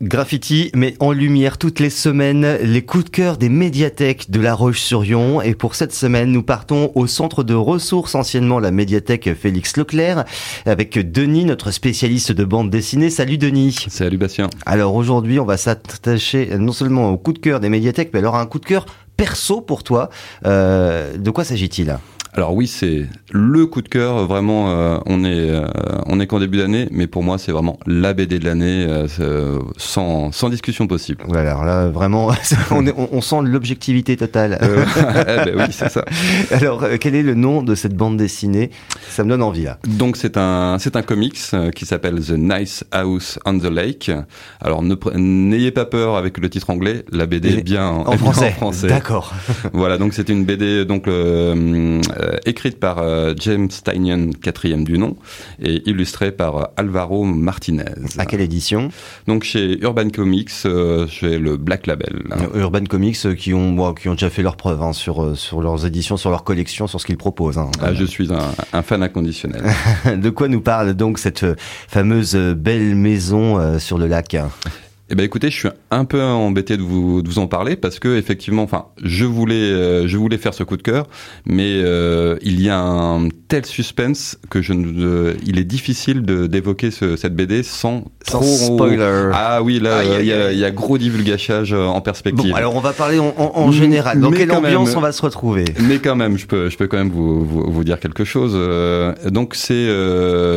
Graffiti met en lumière toutes les semaines les coups de cœur des médiathèques de La Roche-sur-Yon. Et pour cette semaine, nous partons au centre de ressources, anciennement la médiathèque Félix Leclerc, avec Denis, notre spécialiste de bande dessinée. Salut Denis. Salut Bastien. Alors aujourd'hui, on va s'attacher non seulement au coup de cœur des médiathèques, mais alors à un coup de cœur perso pour toi. Euh, de quoi s'agit-il? Alors oui, c'est le coup de cœur. Vraiment, euh, on est euh, on est qu'en début d'année, mais pour moi, c'est vraiment la BD de l'année, euh, sans sans discussion possible. Voilà, alors là, vraiment, on, est, on, sent l'objectivité totale. eh ben oui, c'est ça. Alors, quel est le nom de cette bande dessinée? Ça me donne envie là. Donc c'est un c'est un comics qui s'appelle The Nice House on the Lake. Alors n'ayez pas peur avec le titre anglais, la BD est bien en, français. français. D'accord. voilà, donc c'est une BD donc euh, écrite par euh, James Tynion, quatrième du nom, et illustrée par euh, Alvaro Martinez. À quelle édition? Donc chez Urban Comics, chez le Black Label. Urban Comics qui ont, qui ont déjà fait leurs preuves hein, sur, sur leurs éditions, sur leurs collections, sur ce qu'ils proposent. Hein, ah, je suis un, un fan inconditionnel. de quoi nous parle donc cette fameuse belle maison sur le lac? Eh ben écoutez, je suis un peu embêté de vous, de vous en parler parce que effectivement, enfin, je voulais, euh, je voulais faire ce coup de cœur, mais euh, il y a un tel suspense que je ne, il est difficile de d'évoquer ce, cette BD sans, sans spoiler. Ah oui, là, il y, a, y, a gros divulgachage euh, en perspective. Bon, alors on va parler en, en, général. Dans quelle ambiance on va se retrouver? Mais quand même, je peux, je peux quand même vous, vous, vous dire quelque chose. donc c'est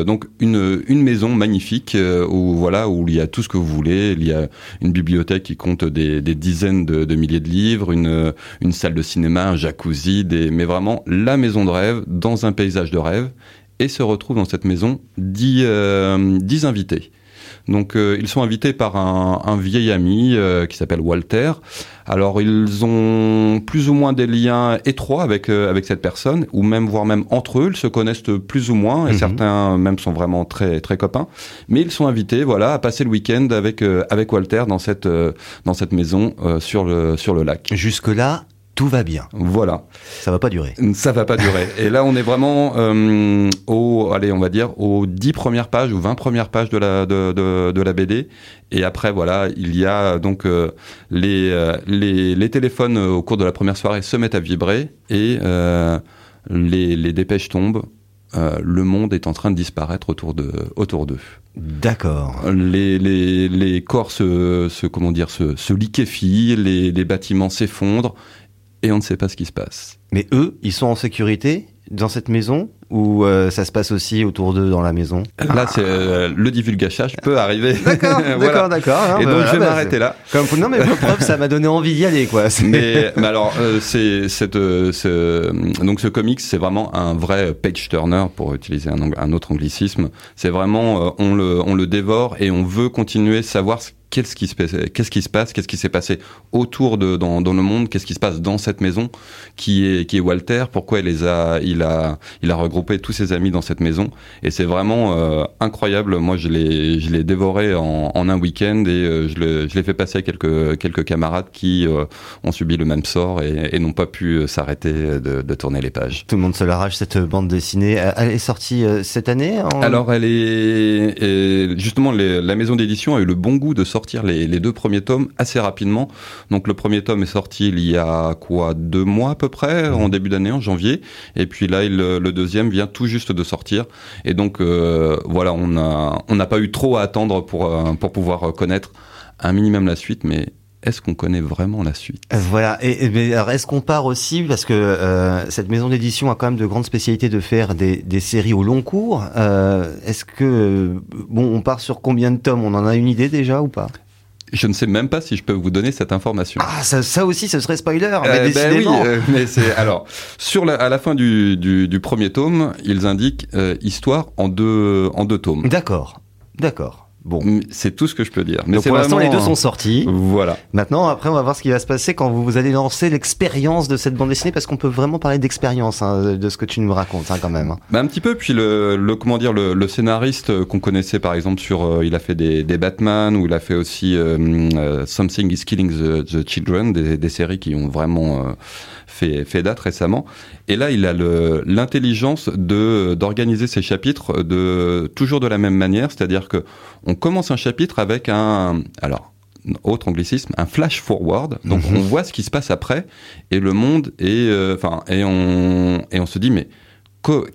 donc une une maison magnifique où voilà où il y a tout ce que vous voulez. Il y a une bibliothèque qui compte des, dizaines de, milliers de livres, une, une salle de cinéma, un jacuzzi, mais vraiment la maison de rêve dans un paysage de rêve. Et se retrouvent dans cette maison dix, euh, dix invités. Donc euh, ils sont invités par un, un vieil ami euh, qui s'appelle Walter. Alors ils ont plus ou moins des liens étroits avec euh, avec cette personne, ou même voire même entre eux, ils se connaissent plus ou moins, et mhm. certains même sont vraiment très très copains. Mais ils sont invités, voilà, à passer le week-end avec avec Walter dans cette dans cette maison sur le sur le lac. Jusque là, tout va bien. Voilà. Ça va pas durer. Ça va pas durer. Et là, on est vraiment euh, au, allez, on va dire aux 10 premières pages ou 20 premières pages de la de, de, de la BD. Et après, voilà, il y a donc euh, les, euh, les, les téléphones au cours de la première soirée se mettent à vibrer et les, les dépêches tombent. le monde est en train de disparaître autour de autour d'eux. D'accord. Les, les, les corps se, se comment dire se, se liquéfient, les, les bâtiments s'effondrent et on ne sait pas ce qui se passe. Mais eux, ils sont en sécurité dans cette maison ou euh, ça se passe aussi autour d'eux dans la maison? Là, c'est euh, le divulgachage peut arriver. D'accord, d'accord, d'accord. Et donc je vais bah, m'arrêter là. Comme non, mais preuve, ça m'a donné envie d'y aller, quoi. Mais, mais, alors, euh, c'est cette ce, donc ce comics, c'est vraiment un vrai page turner pour utiliser un, un autre anglicisme. C'est vraiment on le on le dévore et on veut continuer savoir ce qu'est-ce qui se passe, qu'est-ce qui se passe, qu'est-ce qui s'est passé autour de dans, dans le monde, qu'est-ce qui se passe dans cette maison qui est qui est Walter, pourquoi il les a il a il a regroupé tous ses amis dans cette maison et c'est vraiment euh, incroyable. Moi je l'ai je l'ai dévoré en, en un week-end et euh, je l'ai je l'ai fait passer à quelques quelques camarades qui euh, ont subi le même sort et, et n'ont pas pu s'arrêter de, de, tourner les pages. Tout le monde se l'arrache cette bande dessinée. Elle est sortie cette année Alors elle est justement la maison d'édition a eu le bon goût de sortir sortir les, deux premiers tomes assez rapidement. Donc le premier tome est sorti il y a quoi deux mois à peu près, en début d'année, en janvier. Et puis là, il, le deuxième vient tout juste de sortir. Et donc euh, voilà, on a on n'a pas eu trop à attendre pour euh, pouvoir connaître un minimum la suite, mais est-ce qu'on connaît vraiment la suite? Euh, Voilà. Et, alors, est-ce qu'on part aussi? Parce que euh, cette maison d'édition a quand même de grandes spécialités de faire des, séries au long cours. Euh, est-ce que bon, on part sur combien de tomes? On en a une idée déjà ou pas? Je ne sais même pas si je peux vous donner cette information. Ah, ça, ça aussi, ce serait spoiler. Mais euh, ben oui, mais c'est alors sur la, à la fin du, du, du premier tome, ils indiquent histoire en deux en deux tomes. D'accord, d'accord. Bon, c'est tout ce que je peux dire. Mais pour l'instant, les deux sont sortis. Voilà. Maintenant, après, on va voir ce qui va se passer quand vous, allez lancer l'expérience de cette bande dessinée, parce qu'on peut vraiment parler d'expérience hein, de ce que tu nous racontes hein, quand même. Bah, un petit peu. Puis le, le comment dire, le, le scénariste qu'on connaissait par exemple sur, euh, il a fait des, des, Batman ou il a fait aussi euh, euh, Something is Killing the, the Children, des, des, séries qui ont vraiment fait, fait date récemment. Et là, il a l'intelligence de d'organiser ses chapitres de toujours de la même manière, c'est-à-dire que on commence un chapitre avec un alors autre anglicisme, un flash forward. Donc Mhm. on voit ce qui se passe après et le monde est, euh, enfin, et on et on se dit mais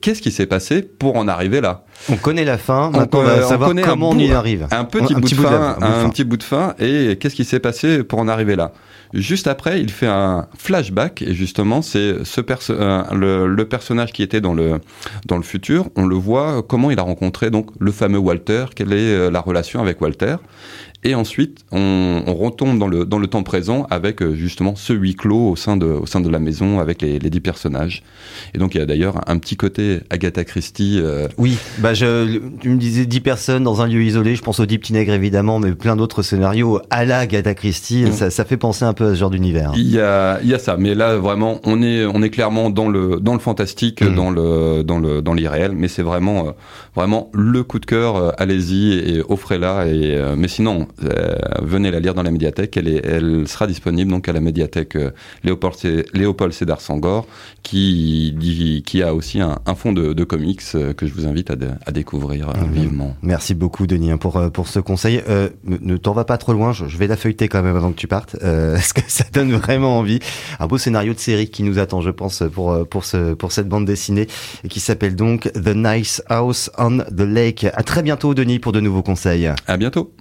qu'est-ce qui s'est passé pour en arriver là? On connaît la fin, On maintenant on va savoir comment on y arrive. Un petit, Un bout, petit de bout fin, un petit bout de fin et qu'est-ce qui s'est passé pour en arriver là? Juste après, il fait un flashback et justement, c'est ce perso- euh, le, le personnage qui était dans le dans le futur. On le voit comment il a rencontré donc le fameux Walter. Quelle est euh, la relation avec Walter Et ensuite, on, on retombe dans le dans le temps présent avec euh, justement ce huis clos au sein de au sein de la maison avec les, les dix personnages. Et donc il y a d'ailleurs un petit côté Agatha Christie. euh, Oui, bah je, tu me disais 10 personnes dans un lieu isolé, je pense au Deep Nègre évidemment, mais plein d'autres scénarios à la Agatha Christie, Mm. ça, ça fait penser un peu à ce genre d'univers. Il y a, il y a ça, mais là vraiment, on est, on est clairement dans le, dans le fantastique, Mhm. dans le, dans le, dans l'irréel, mais c'est vraiment, euh, vraiment le coup de cœur. euh, allez-y et offrez-la. Et euh, mais sinon, euh, venez la lire dans la médiathèque. Elle est, elle sera disponible donc à la médiathèque Léopold, Léopold Sédar Sangor, qui, dit- qui a aussi un, un fond de, de comics que je vous invite à, de- à découvrir Mhm. vivement. Merci beaucoup Denis hein, pour, euh, pour ce conseil. Euh, ne t'en va pas trop loin, je, je vais la feuilleter quand même avant que tu partes, euh, parce que ça donne vraiment envie? Un beau scénario de série qui nous attend, je pense, pour, euh, pour, ce, pour cette bande dessinée, et qui s'appelle donc The Nice House on the Lake. À très bientôt Denis pour de nouveaux conseils. À bientôt.